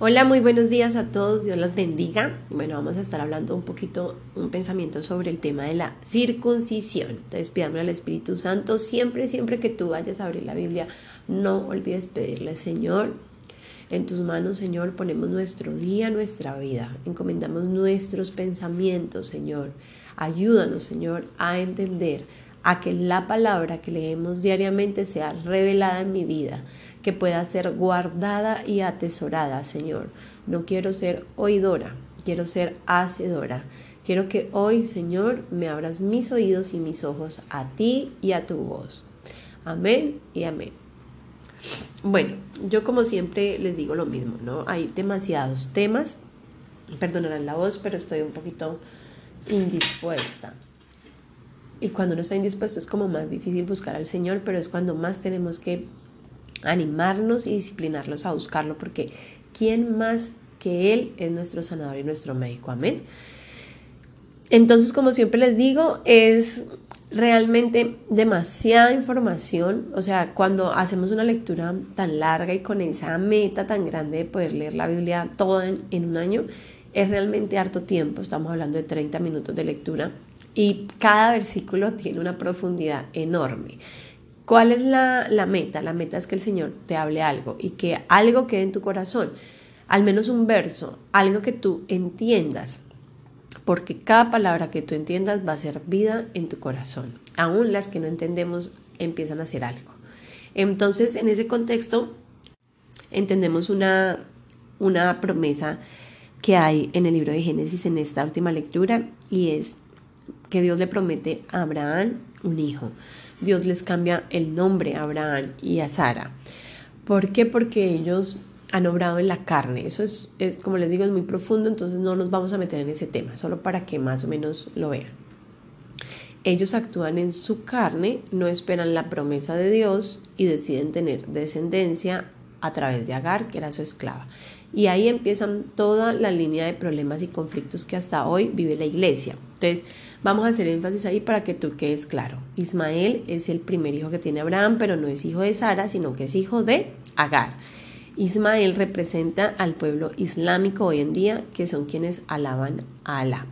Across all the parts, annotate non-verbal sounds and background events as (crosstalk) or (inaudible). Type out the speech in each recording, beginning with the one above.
Hola, muy buenos días a todos, Dios los bendiga. Bueno, vamos a estar hablando un poquito, un pensamiento sobre el tema de la circuncisión. Entonces, pidámosle al Espíritu Santo, siempre, siempre que tú vayas a abrir la Biblia, no olvides pedirle, Señor, en tus manos, Señor, ponemos nuestro día, nuestra vida, encomendamos nuestros pensamientos, Señor. Ayúdanos, Señor, a entender a que la palabra que leemos diariamente sea revelada en mi vida, que pueda ser guardada y atesorada, Señor. No quiero ser oidora, quiero ser hacedora. Quiero que hoy, Señor, me abras mis oídos y mis ojos a ti y a tu voz. Amén y amén. Bueno, yo como siempre les digo lo mismo, ¿no? Hay demasiados temas. Perdonarán la voz, pero estoy un poquito indispuesta. Y cuando uno está indispuesto es como más difícil buscar al Señor, pero es cuando más tenemos que animarnos y disciplinarlos a buscarlo, porque ¿quién más que Él es nuestro sanador y nuestro médico? Amén. Entonces, como siempre les digo, es realmente demasiada información, o sea, cuando hacemos una lectura tan larga y con esa meta tan grande de poder leer la Biblia toda en, en un año, es realmente harto tiempo, estamos hablando de 30 minutos de lectura y cada versículo tiene una profundidad enorme. ¿Cuál es la, meta? La meta es que el Señor te hable algo y que algo quede en tu corazón, al menos un verso, algo que tú entiendas, porque cada palabra que tú entiendas va a ser vida en tu corazón. Aún las que no entendemos empiezan a hacer algo. Entonces, en ese contexto, entendemos una, una promesa que hay en el libro de Génesis en esta última lectura y es que Dios le promete a Abraham un hijo. Dios les cambia el nombre a Abraham y a Sara. ¿Por qué? Porque ellos han obrado en la carne. Eso es, es, como les digo, es muy profundo, entonces no nos vamos a meter en ese tema, solo para que más o menos lo vean. Ellos actúan en su carne, no esperan la promesa de Dios y deciden tener descendencia a través de Agar, que era su esclava. Y ahí empiezan toda la línea de problemas y conflictos que hasta hoy vive la iglesia. Entonces, vamos a hacer énfasis ahí para que tú quedes claro. Ismael es el primer hijo que tiene Abraham, pero no es hijo de Sara, sino que es hijo de Agar. Ismael representa al pueblo islámico hoy en día, que son quienes alaban a Alá.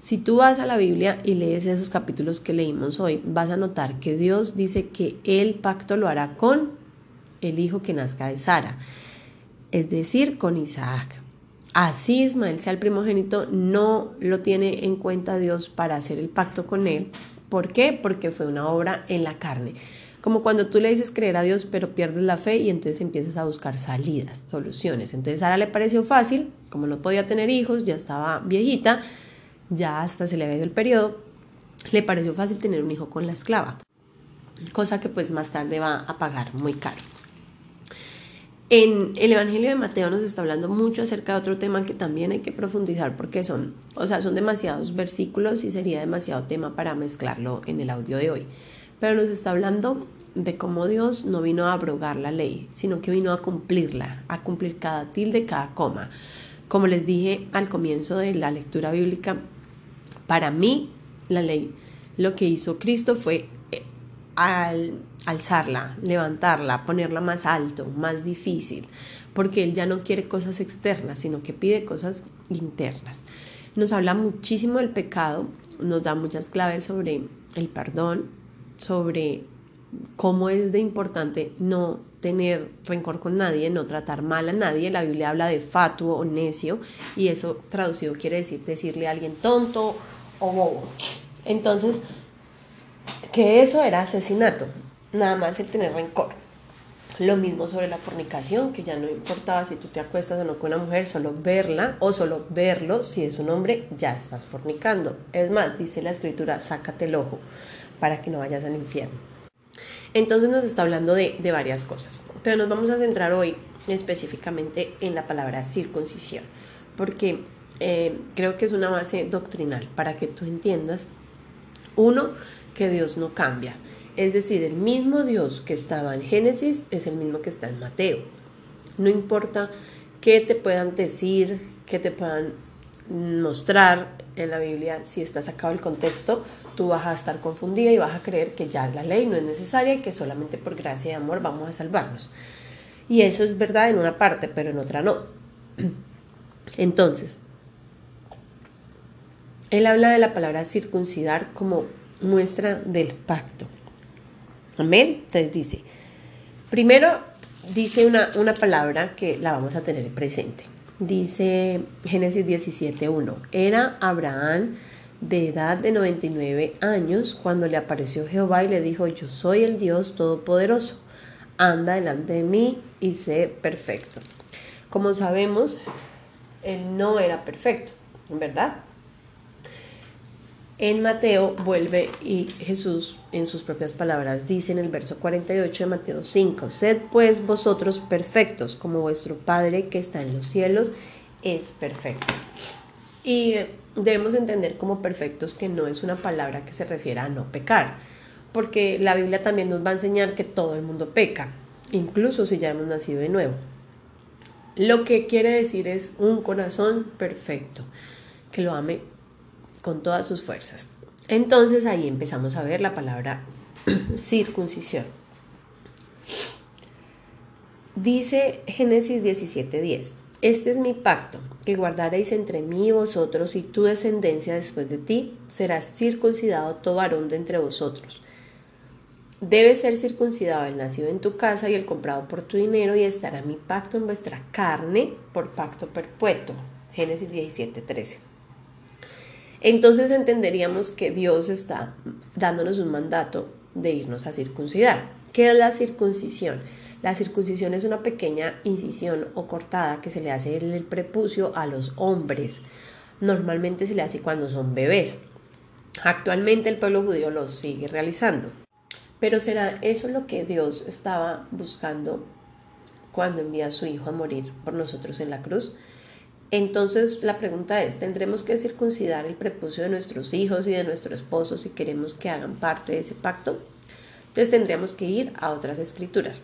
Si tú vas a la Biblia y lees esos capítulos que leímos hoy, vas a notar que Dios dice que el pacto lo hará con el hijo que nazca de Sara es decir, con Isaac. Así Ismael sea el primogénito, no lo tiene en cuenta Dios para hacer el pacto con él. ¿Por qué? Porque fue una obra en la carne. Como cuando tú le dices creer a Dios, pero pierdes la fe y entonces empiezas a buscar salidas, soluciones. Entonces Sara le pareció fácil, como no podía tener hijos, ya estaba viejita, ya hasta se le había ido el periodo, le pareció fácil tener un hijo con la esclava, cosa que pues más tarde va a pagar muy caro. En el Evangelio de Mateo nos está hablando mucho acerca de otro tema que también hay que profundizar porque son, o sea, son demasiados versículos y sería demasiado tema para mezclarlo en el audio de hoy. Pero nos está hablando de cómo Dios no vino a abrogar la ley, sino que vino a cumplirla, a cumplir cada tilde, cada coma. Como les dije al comienzo de la lectura bíblica, para mí la ley lo que hizo Cristo fue al alzarla, levantarla, ponerla más alto, más difícil, porque Él ya no quiere cosas externas, sino que pide cosas internas. Nos habla muchísimo del pecado, nos da muchas claves sobre el perdón, sobre cómo es de importante no tener rencor con nadie, no tratar mal a nadie. La Biblia habla de fatuo o necio y eso traducido quiere decir decirle a alguien tonto o bobo. Entonces, que eso era asesinato, nada más el tener rencor. Lo mismo sobre la fornicación, que ya no importaba si tú te acuestas o no con una mujer, solo verla o solo verlo, si es un hombre, ya estás fornicando. Es más, dice la escritura, sácate el ojo para que no vayas al infierno. Entonces nos está hablando de, de varias cosas, pero nos vamos a centrar hoy específicamente en la palabra circuncisión, porque eh, creo que es una base doctrinal para que tú entiendas, uno, que Dios no cambia. Es decir, el mismo Dios que estaba en Génesis es el mismo que está en Mateo. No importa qué te puedan decir, qué te puedan mostrar en la Biblia, si está sacado el contexto, tú vas a estar confundida y vas a creer que ya la ley no es necesaria y que solamente por gracia y amor vamos a salvarnos. Y eso es verdad en una parte, pero en otra no. (clears throat) Entonces, él habla de la palabra circuncidar como muestra del pacto. Amén. Entonces dice, primero dice una, una palabra que la vamos a tener presente. Dice Génesis 17.1, era Abraham de edad de 99 años cuando le apareció Jehová y le dijo, yo soy el Dios Todopoderoso, anda delante de mí y sé perfecto. Como sabemos, él no era perfecto, ¿verdad? En Mateo vuelve y Jesús en sus propias palabras dice en el verso 48 de Mateo 5, sed pues vosotros perfectos como vuestro Padre que está en los cielos es perfecto. Y debemos entender como perfectos que no es una palabra que se refiera a no pecar, porque la Biblia también nos va a enseñar que todo el mundo peca, incluso si ya hemos nacido de nuevo. Lo que quiere decir es un corazón perfecto, que lo ame con todas sus fuerzas. Entonces ahí empezamos a ver la palabra (clears throat) circuncisión. Dice Génesis 17:10, este es mi pacto, que guardaréis entre mí y vosotros y tu descendencia después de ti, serás circuncidado todo varón de entre vosotros. Debe ser circuncidado el nacido en tu casa y el comprado por tu dinero y estará mi pacto en vuestra carne por pacto perpetuo. Génesis 17:13 entonces entenderíamos que Dios está dándonos un mandato de irnos a circuncidar. ¿Qué es la circuncisión? La circuncisión es una pequeña incisión o cortada que se le hace en el prepucio a los hombres. Normalmente se le hace cuando son bebés. Actualmente el pueblo judío lo sigue realizando. Pero ¿será eso lo que Dios estaba buscando cuando envía a su Hijo a morir por nosotros en la cruz? Entonces la pregunta es, ¿tendremos que circuncidar el prepucio de nuestros hijos y de nuestro esposo si queremos que hagan parte de ese pacto? Entonces tendríamos que ir a otras escrituras.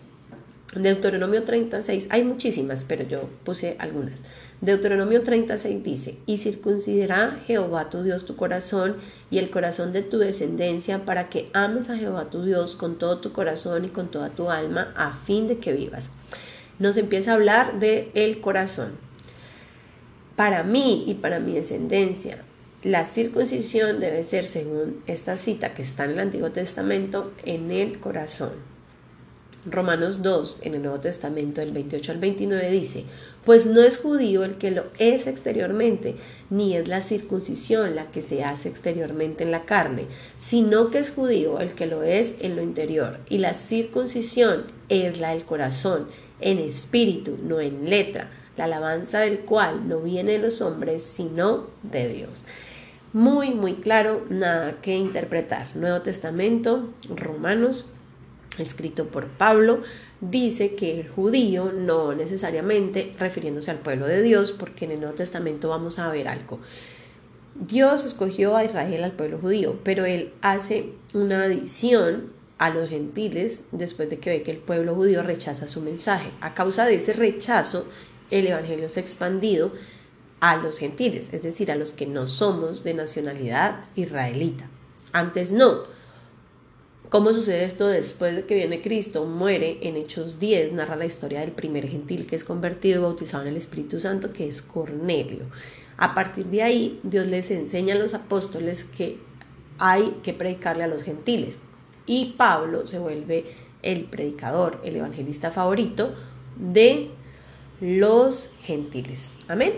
Deuteronomio 36, hay muchísimas, pero yo puse algunas. Deuteronomio 36 dice, y circuncidará Jehová tu Dios tu corazón y el corazón de tu descendencia para que ames a Jehová tu Dios con todo tu corazón y con toda tu alma a fin de que vivas. Nos empieza a hablar de el corazón para mí y para mi descendencia. La circuncisión debe ser, según esta cita que está en el Antiguo Testamento, en el corazón. Romanos 2, en el Nuevo Testamento, del 28 al 29, dice, pues no es judío el que lo es exteriormente, ni es la circuncisión la que se hace exteriormente en la carne, sino que es judío el que lo es en lo interior, y la circuncisión es la del corazón, en espíritu, no en letra la alabanza del cual no viene de los hombres, sino de Dios. Muy, muy claro, nada que interpretar. Nuevo Testamento, Romanos, escrito por Pablo, dice que el judío no necesariamente refiriéndose al pueblo de Dios, porque en el Nuevo Testamento vamos a ver algo. Dios escogió a Israel al pueblo judío, pero él hace una adición a los gentiles después de que ve que el pueblo judío rechaza su mensaje. A causa de ese rechazo, el Evangelio se ha expandido a los gentiles, es decir, a los que no somos de nacionalidad israelita. Antes no. ¿Cómo sucede esto después de que viene Cristo? Muere en Hechos 10, narra la historia del primer gentil que es convertido y bautizado en el Espíritu Santo, que es Cornelio. A partir de ahí, Dios les enseña a los apóstoles que hay que predicarle a los gentiles. Y Pablo se vuelve el predicador, el evangelista favorito de los gentiles. Amén.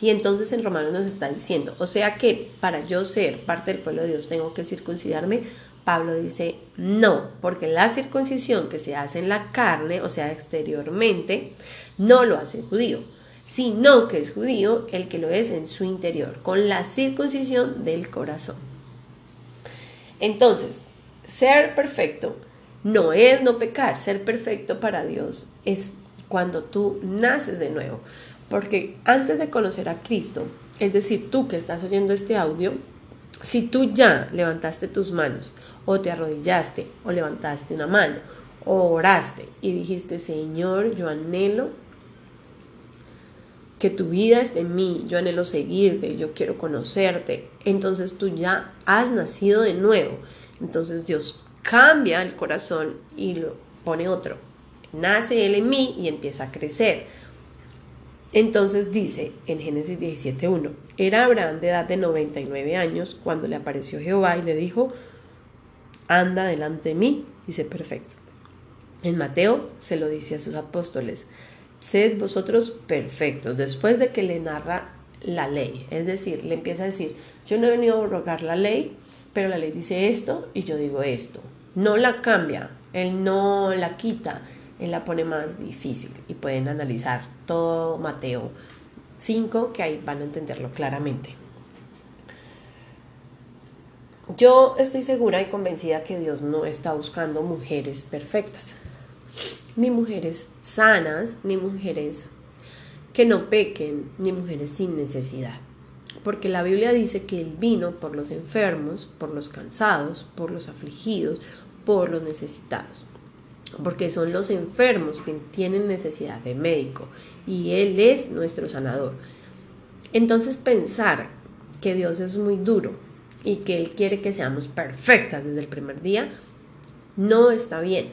Y entonces en Romanos nos está diciendo, o sea que para yo ser parte del pueblo de Dios tengo que circuncidarme. Pablo dice, no, porque la circuncisión que se hace en la carne, o sea, exteriormente, no lo hace judío, sino que es judío el que lo es en su interior, con la circuncisión del corazón. Entonces, ser perfecto no es no pecar, ser perfecto para Dios es cuando tú naces de nuevo. Porque antes de conocer a Cristo, es decir, tú que estás oyendo este audio, si tú ya levantaste tus manos o te arrodillaste o levantaste una mano o oraste y dijiste, Señor, yo anhelo que tu vida esté en mí, yo anhelo seguirte, yo quiero conocerte, entonces tú ya has nacido de nuevo. Entonces Dios cambia el corazón y lo pone otro, nace Él en mí y empieza a crecer. Entonces dice en Génesis 17.1, era Abraham de edad de 99 años cuando le apareció Jehová y le dijo, anda delante de mí, dice perfecto. En Mateo se lo dice a sus apóstoles, sed vosotros perfectos, después de que le narra la ley, es decir, le empieza a decir, yo no he venido a abrogar la ley, pero la ley dice esto y yo digo esto. No la cambia, él no la quita, él la pone más difícil y pueden analizar todo Mateo 5, que ahí van a entenderlo claramente. Yo estoy segura y convencida que Dios no está buscando mujeres perfectas, ni mujeres sanas, ni mujeres que no pequen, ni mujeres sin necesidad. Porque la Biblia dice que Él vino por los enfermos, por los cansados, por los afligidos, por los necesitados porque son los enfermos que tienen necesidad de médico y Él es nuestro sanador. Entonces pensar que Dios es muy duro y que Él quiere que seamos perfectas desde el primer día, no está bien.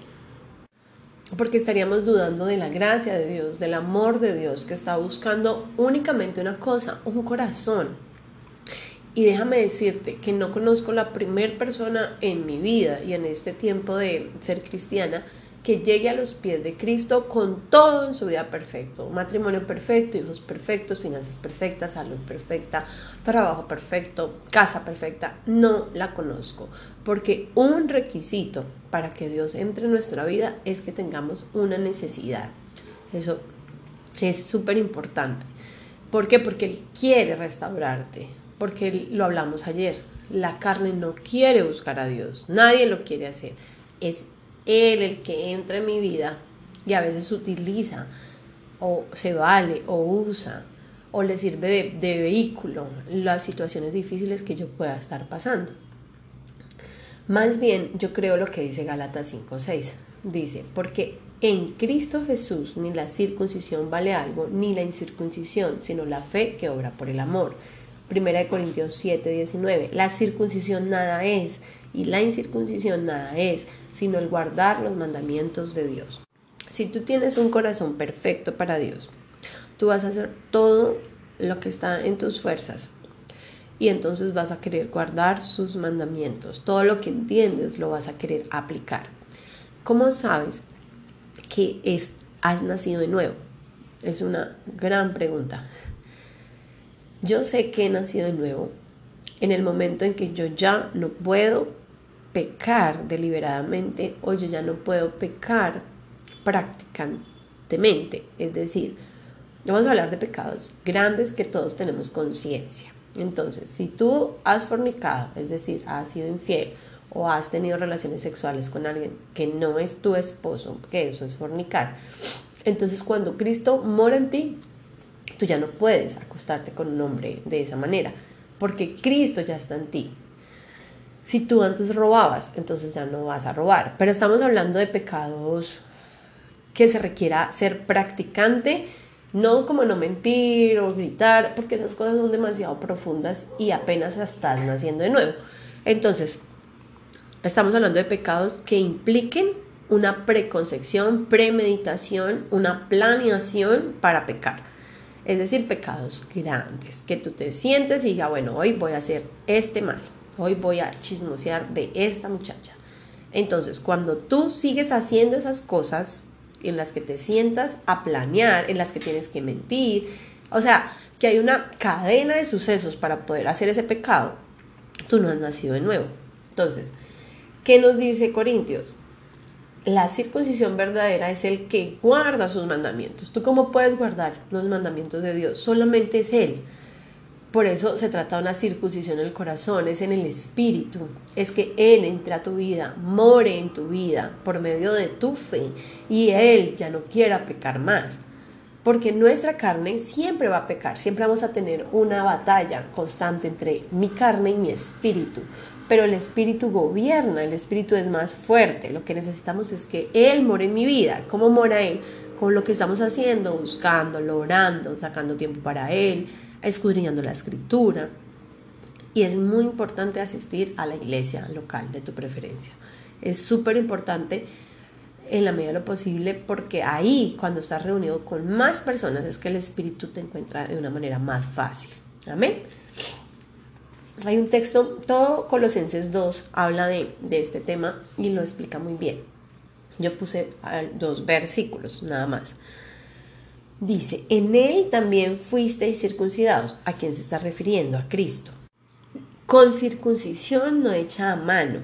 Porque estaríamos dudando de la gracia de Dios, del amor de Dios, que está buscando únicamente una cosa, un corazón. Y déjame decirte que no conozco la primera persona en mi vida y en este tiempo de ser cristiana que llegue a los pies de Cristo con todo en su vida perfecto, matrimonio perfecto, hijos perfectos, finanzas perfectas, salud perfecta, trabajo perfecto, casa perfecta, no la conozco, porque un requisito para que Dios entre en nuestra vida es que tengamos una necesidad. Eso es súper importante. ¿Por qué? Porque Él quiere restaurarte, porque lo hablamos ayer, la carne no quiere buscar a Dios, nadie lo quiere hacer. Es él el que entra en mi vida y a veces utiliza o se vale o usa o le sirve de, de vehículo las situaciones difíciles que yo pueda estar pasando. Más bien, yo creo lo que dice Gálatas 5:6. Dice, porque en Cristo Jesús ni la circuncisión vale algo, ni la incircuncisión, sino la fe que obra por el amor. Primera de Corintios 7, 19. La circuncisión nada es y la incircuncisión nada es, sino el guardar los mandamientos de Dios. Si tú tienes un corazón perfecto para Dios, tú vas a hacer todo lo que está en tus fuerzas y entonces vas a querer guardar sus mandamientos. Todo lo que entiendes lo vas a querer aplicar. ¿Cómo sabes que has nacido de nuevo? Es una gran pregunta. Yo sé que he nacido de nuevo en el momento en que yo ya no puedo pecar deliberadamente o yo ya no puedo pecar practicantemente. Es decir, vamos a hablar de pecados grandes que todos tenemos conciencia. Entonces, si tú has fornicado, es decir, has sido infiel o has tenido relaciones sexuales con alguien que no es tu esposo, que eso es fornicar, entonces cuando Cristo mora en ti, tú ya no puedes acostarte con un hombre de esa manera, porque Cristo ya está en ti. Si tú antes robabas, entonces ya no vas a robar. Pero estamos hablando de pecados que se requiera ser practicante, no como no mentir o gritar, porque esas cosas son demasiado profundas y apenas estás naciendo de nuevo. Entonces, estamos hablando de pecados que impliquen una preconcepción, premeditación, una planeación para pecar es decir, pecados grandes, que tú te sientes y diga, bueno, hoy voy a hacer este mal, hoy voy a chismosear de esta muchacha. Entonces, cuando tú sigues haciendo esas cosas en las que te sientas a planear, en las que tienes que mentir, o sea, que hay una cadena de sucesos para poder hacer ese pecado, tú no has nacido de nuevo. Entonces, ¿qué nos dice Corintios? La circuncisión verdadera es el que guarda sus mandamientos. ¿Tú cómo puedes guardar los mandamientos de Dios? Solamente es Él. Por eso se trata de una circuncisión en el corazón, es en el espíritu. Es que Él entre a tu vida, more en tu vida por medio de tu fe y Él ya no quiera pecar más. Porque nuestra carne siempre va a pecar, siempre vamos a tener una batalla constante entre mi carne y mi espíritu pero el Espíritu gobierna, el Espíritu es más fuerte. Lo que necesitamos es que Él more en mi vida. ¿Cómo mora Él? Con lo que estamos haciendo, buscando, orando, sacando tiempo para Él, escudriñando la escritura. Y es muy importante asistir a la iglesia local de tu preferencia. Es súper importante en la medida de lo posible, porque ahí, cuando estás reunido con más personas, es que el Espíritu te encuentra de una manera más fácil. Amén. Hay un texto, todo Colosenses 2 habla de, de este tema y lo explica muy bien. Yo puse dos versículos, nada más. Dice, en él también fuisteis circuncidados. ¿A quién se está refiriendo? A Cristo. Con circuncisión no hecha a mano,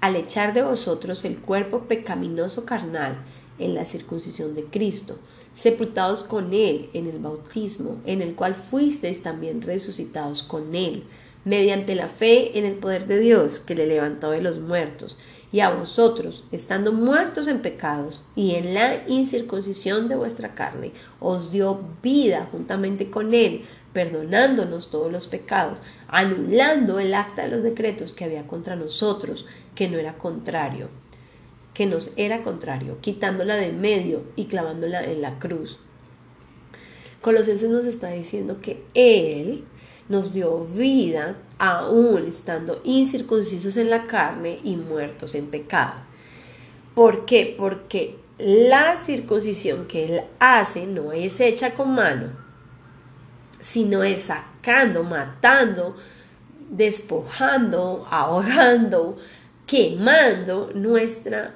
al echar de vosotros el cuerpo pecaminoso carnal en la circuncisión de Cristo, sepultados con Él en el bautismo, en el cual fuisteis también resucitados con Él, mediante la fe en el poder de Dios que le levantó de los muertos, y a vosotros, estando muertos en pecados y en la incircuncisión de vuestra carne, os dio vida juntamente con Él, perdonándonos todos los pecados, anulando el acta de los decretos que había contra nosotros, que no era contrario, que nos era contrario, quitándola de medio y clavándola en la cruz. Colosenses nos está diciendo que Él nos dio vida aún estando incircuncisos en la carne y muertos en pecado. ¿Por qué? Porque la circuncisión que Él hace no es hecha con mano, sino es sacando, matando, despojando, ahogando, quemando nuestra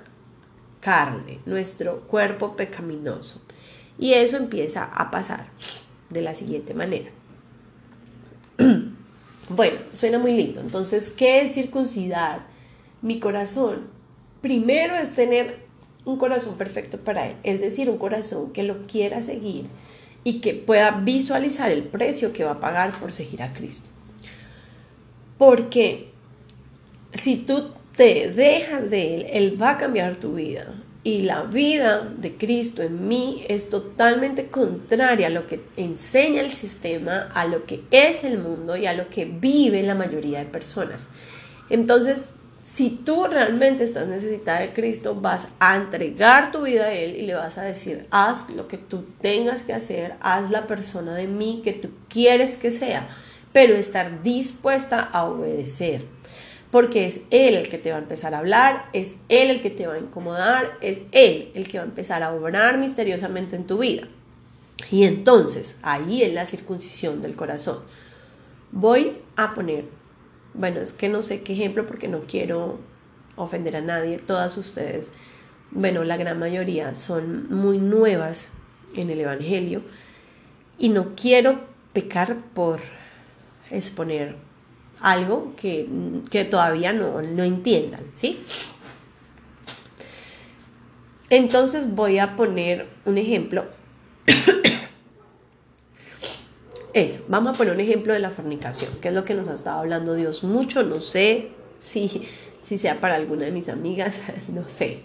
carne, nuestro cuerpo pecaminoso. Y eso empieza a pasar de la siguiente manera. (clears throat) Bueno, suena muy lindo. Entonces, ¿qué es circuncidar mi corazón? Primero es tener un corazón perfecto para Él, es decir, un corazón que lo quiera seguir y que pueda visualizar el precio que va a pagar por seguir a Cristo. Porque si tú te dejas de Él, Él va a cambiar tu vida y la vida de Cristo en mí es totalmente contraria a lo que enseña el sistema, a lo que es el mundo y a lo que vive la mayoría de personas. Entonces, si tú realmente estás necesitada de Cristo, vas a entregar tu vida a Él y le vas a decir, haz lo que tú tengas que hacer, haz la persona de mí que tú quieres que sea, pero estar dispuesta a obedecer porque es Él el que te va a empezar a hablar, es Él el que te va a incomodar, es Él el que va a empezar a obrar misteriosamente en tu vida. Y entonces, ahí es la circuncisión del corazón. Voy a poner, bueno, es que no sé qué ejemplo porque no quiero ofender a nadie, todas ustedes, bueno, la gran mayoría son muy nuevas en el Evangelio y no quiero pecar por exponer algo que, todavía no, no entiendan, ¿sí? Entonces voy a poner un ejemplo. Eso, vamos a poner un ejemplo de la fornicación, que es lo que nos ha estado hablando Dios mucho, no sé si, si sea para alguna de mis amigas, (laughs) no sé.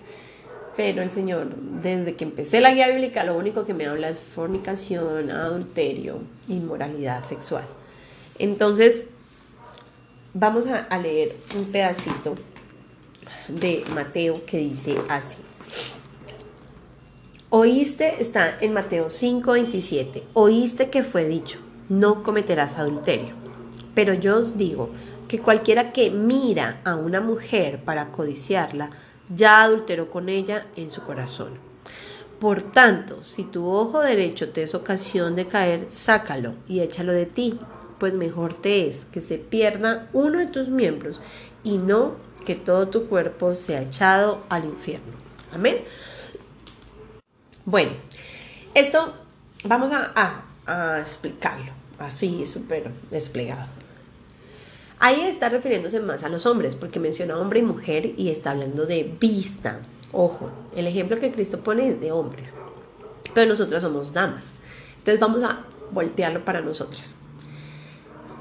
Pero el Señor, desde que empecé la guía bíblica, lo único que me habla es fornicación, adulterio, inmoralidad sexual. Entonces, Vamos a, leer un pedacito de Mateo que dice así. Oíste, está en Mateo 5, 27. Oíste que fue dicho, no cometerás adulterio. Pero yo os digo que cualquiera que mira a una mujer para codiciarla, ya adulteró con ella en su corazón. Por tanto, si tu ojo derecho te es ocasión de caer, sácalo y échalo de ti pues mejor te es que se pierda uno de tus miembros y no que todo tu cuerpo sea echado al infierno. Amén. Bueno, esto vamos a, explicarlo así, súper desplegado. Ahí está refiriéndose más a los hombres, porque menciona hombre y mujer y está hablando de vista. Ojo, el ejemplo que Cristo pone es de hombres, pero nosotras somos damas. Entonces vamos a voltearlo para nosotras.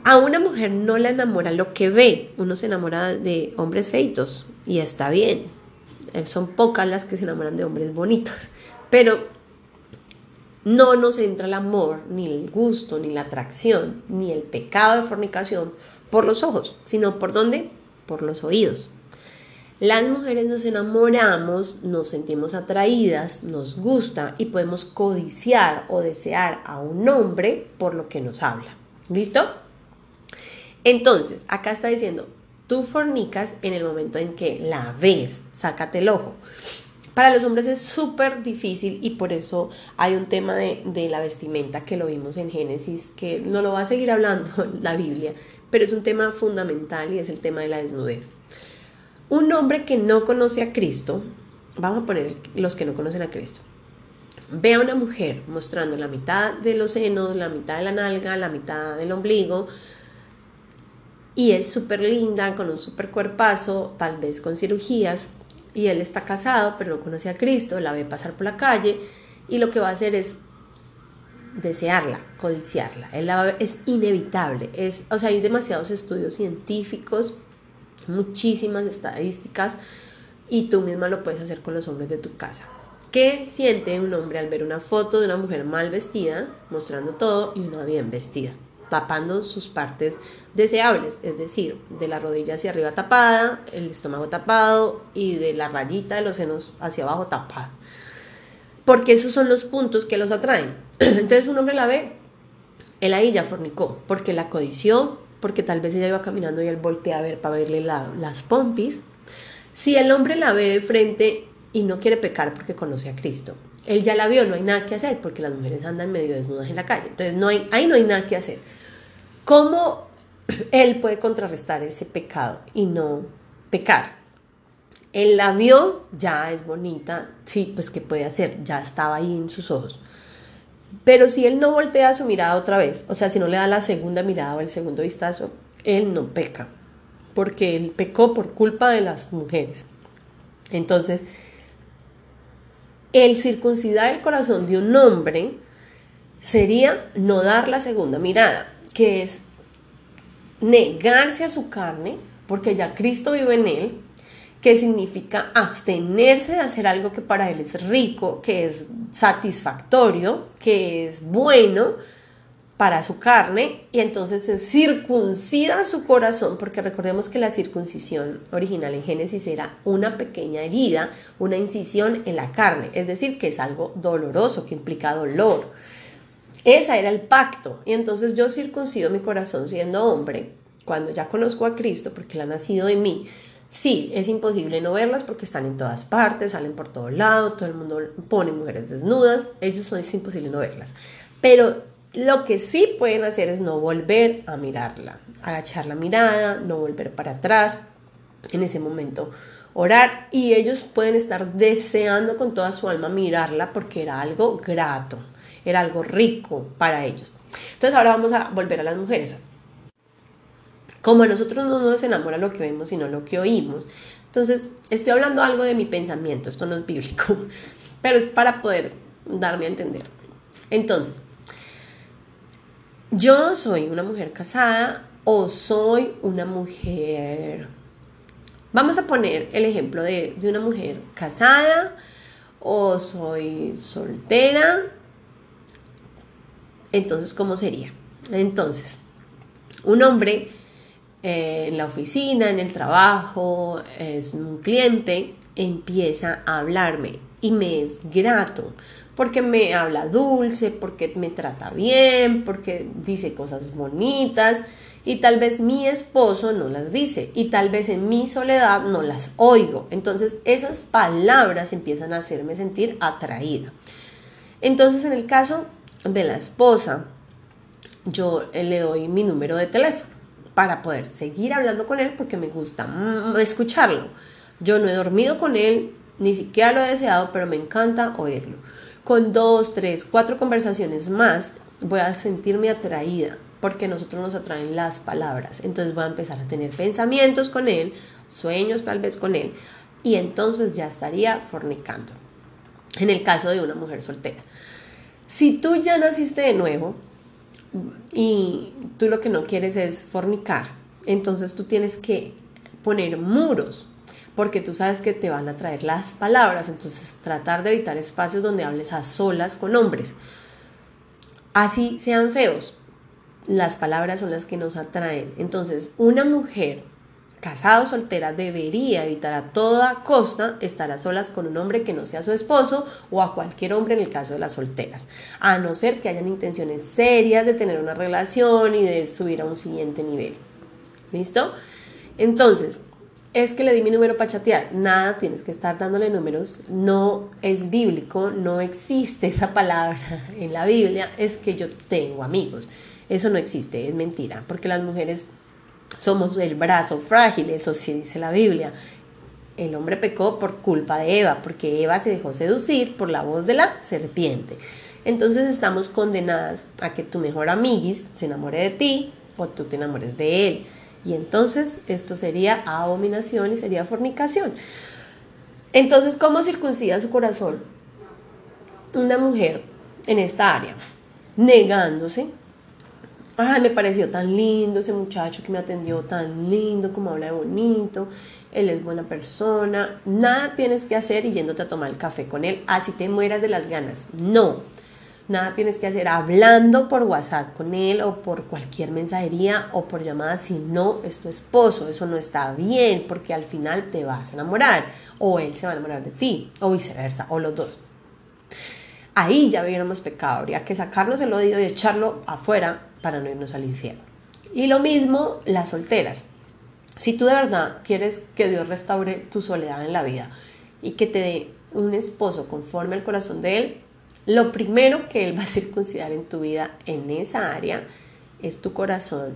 A una mujer no la enamora lo que ve. Uno se enamora de hombres feitos y está bien. Eh, son pocas las que se enamoran de hombres bonitos. Pero no nos entra el amor, ni el gusto, ni la atracción, ni el pecado de fornicación por los ojos, sino por dónde? Por los oídos. Las mujeres nos enamoramos, nos sentimos atraídas, nos gusta y podemos codiciar o desear a un hombre por lo que nos habla. ¿Listo? Entonces, acá está diciendo, tú fornicas en el momento en que la ves, sácate el ojo. Para los hombres es súper difícil y por eso hay un tema de, de, la vestimenta que lo vimos en Génesis, que no lo va a seguir hablando (laughs) la Biblia, pero es un tema fundamental y es el tema de la desnudez. Un hombre que no conoce a Cristo, vamos a poner los que no conocen a Cristo, ve a una mujer mostrando la mitad de los senos, la mitad de la nalga, la mitad del ombligo, y es súper linda, con un súper cuerpazo, tal vez con cirugías, y él está casado, pero no conoce a Cristo, la ve pasar por la calle y lo que va a hacer es desearla, codiciarla. Él es inevitable. Es, o sea, hay demasiados estudios científicos, muchísimas estadísticas y tú misma lo puedes hacer con los hombres de tu casa. ¿Qué siente un hombre al ver una foto de una mujer mal vestida, mostrando todo, y una bien vestida? Tapando sus partes deseables, es decir, de la rodilla hacia arriba tapada, el estómago tapado y de la rayita de los senos hacia abajo tapada. Porque esos son los puntos que los atraen. (clears throat) Entonces un hombre la ve, él ahí ya fornicó, porque la codició, porque tal vez ella iba caminando y él voltea a ver para verle las pompis. Si el hombre la ve de frente y no quiere pecar porque conoce a Cristo, él ya la vio, no hay nada que hacer porque las mujeres andan medio desnudas en la calle. Entonces no hay, ahí no hay nada que hacer. ¿Cómo él puede contrarrestar ese pecado y no pecar? Él la vio, ya es bonita, sí, pues ¿qué puede hacer? Ya estaba ahí en sus ojos. Pero si él no voltea su mirada otra vez, o sea, si no le da la segunda mirada o el segundo vistazo, él no peca, porque él pecó por culpa de las mujeres. Entonces, el circuncidar el corazón de un hombre sería no dar la segunda mirada que es negarse a su carne, porque ya Cristo vive en él, que significa abstenerse de hacer algo que para él es rico, que es satisfactorio, que es bueno para su carne, y entonces se circuncida su corazón, porque recordemos que la circuncisión original en Génesis era una pequeña herida, una incisión en la carne, es decir, que es algo doloroso, que implica dolor. Ese era el pacto. Y entonces yo circuncido mi corazón siendo hombre, cuando ya conozco a Cristo, porque Él ha nacido en mí. Sí, es imposible no verlas porque están en todas partes, salen por todo lado, todo el mundo pone mujeres desnudas, ellos son, es imposible no verlas. Pero lo que sí pueden hacer es no volver a mirarla, agachar la mirada, no volver para atrás, en ese momento orar y ellos pueden estar deseando con toda su alma mirarla porque era algo grato era algo rico para ellos. Entonces ahora vamos a volver a las mujeres. Como a nosotros no nos enamora lo que vemos, sino lo que oímos. Entonces, estoy hablando algo de mi pensamiento, esto no es bíblico, (laughs) pero es para poder darme a entender. Entonces, yo soy una mujer casada o soy una mujer... Vamos a poner el ejemplo de, de una mujer casada o soy soltera entonces, ¿cómo sería? Entonces, un hombre eh, en la oficina, en el trabajo, es un cliente, empieza a hablarme y me es grato porque me habla dulce, porque me trata bien, porque dice cosas bonitas y tal vez mi esposo no las dice y tal vez en mi soledad no las oigo. Entonces esas palabras empiezan a hacerme sentir atraída. Entonces en el caso de la esposa, yo le doy mi número de teléfono para poder seguir hablando con él porque me gusta escucharlo. Yo no he dormido con él, ni siquiera lo he deseado, pero me encanta oírlo. Con dos, tres, cuatro conversaciones más voy a sentirme atraída porque nosotros nos atraen las palabras. Entonces voy a empezar a tener pensamientos con él, sueños tal vez con él, y entonces ya estaría fornicando. En el caso de una mujer soltera. Si tú ya naciste de nuevo y tú lo que no quieres es fornicar, entonces tú tienes que poner muros, porque tú sabes que te van a traer las palabras, entonces tratar de evitar espacios donde hables a solas con hombres. Así sean feos, las palabras son las que nos atraen. Entonces, una mujer casado soltera debería evitar a toda costa estar a solas con un hombre que no sea su esposo o a cualquier hombre en el caso de las solteras, a no ser que hayan intenciones serias de tener una relación y de subir a un siguiente nivel. ¿Listo? Entonces, es que le di mi número para chatear. Nada, tienes que estar dándole números. No es bíblico, no existe esa palabra en la Biblia. Es que yo tengo amigos. Eso no existe, es mentira, porque las mujeres somos el brazo frágil, eso sí dice la Biblia. El hombre pecó por culpa de Eva, porque Eva se dejó seducir por la voz de la serpiente. Entonces estamos condenadas a que tu mejor amiguis se enamore de ti o tú te enamores de él. Y entonces esto sería abominación y sería fornicación. Entonces, ¿cómo circuncida su corazón una mujer en esta área? Negándose. Me pareció tan lindo ese muchacho que me atendió tan lindo, como habla de bonito, él es buena persona. Nada tienes que hacer y yéndote a tomar el café con él, así te mueras de las ganas. No Nada tienes que hacer hablando por WhatsApp con él o por cualquier mensajería o por llamada si no es tu esposo. Eso no está bien porque al final te vas a enamorar o él se va a enamorar de ti o viceversa o los dos. Ahí ya hubiéramos pecado. Habría que sacarnos el odio y echarlo afuera para no irnos al infierno. Y lo mismo las solteras. Si tú de verdad quieres que Dios restaure tu soledad en la vida y que te dé un esposo conforme al corazón de Él, lo primero que Él va a circuncidar en tu vida en esa área es tu corazón,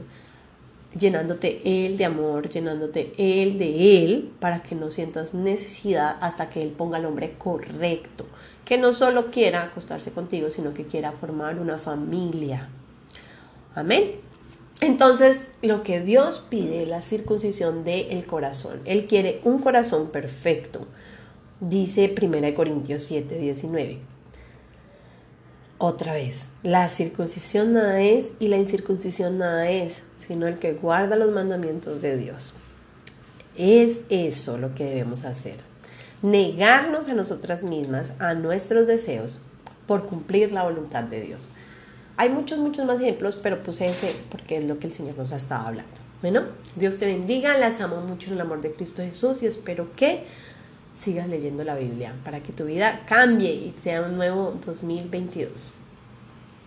llenándote Él de amor, llenándote Él de Él, para que no sientas necesidad hasta que Él ponga al hombre correcto, que no solo quiera acostarse contigo, sino que quiera formar una familia. Amén. Entonces, lo que Dios pide es la circuncisión del corazón. Él quiere un corazón perfecto. Dice 1 Corintios 7, 19 otra vez, la circuncisión nada es y la incircuncisión nada es, sino el que guarda los mandamientos de Dios. Es eso lo que debemos hacer. Negarnos a nosotras mismas, a nuestros deseos, por cumplir la voluntad de Dios. Hay muchos, muchos más ejemplos, pero puse ese porque es lo que el Señor nos ha estado hablando. Bueno, Dios te bendiga, las amo mucho en el amor de Cristo Jesús y espero que sigas leyendo la Biblia para que tu vida cambie y sea un nuevo 2022.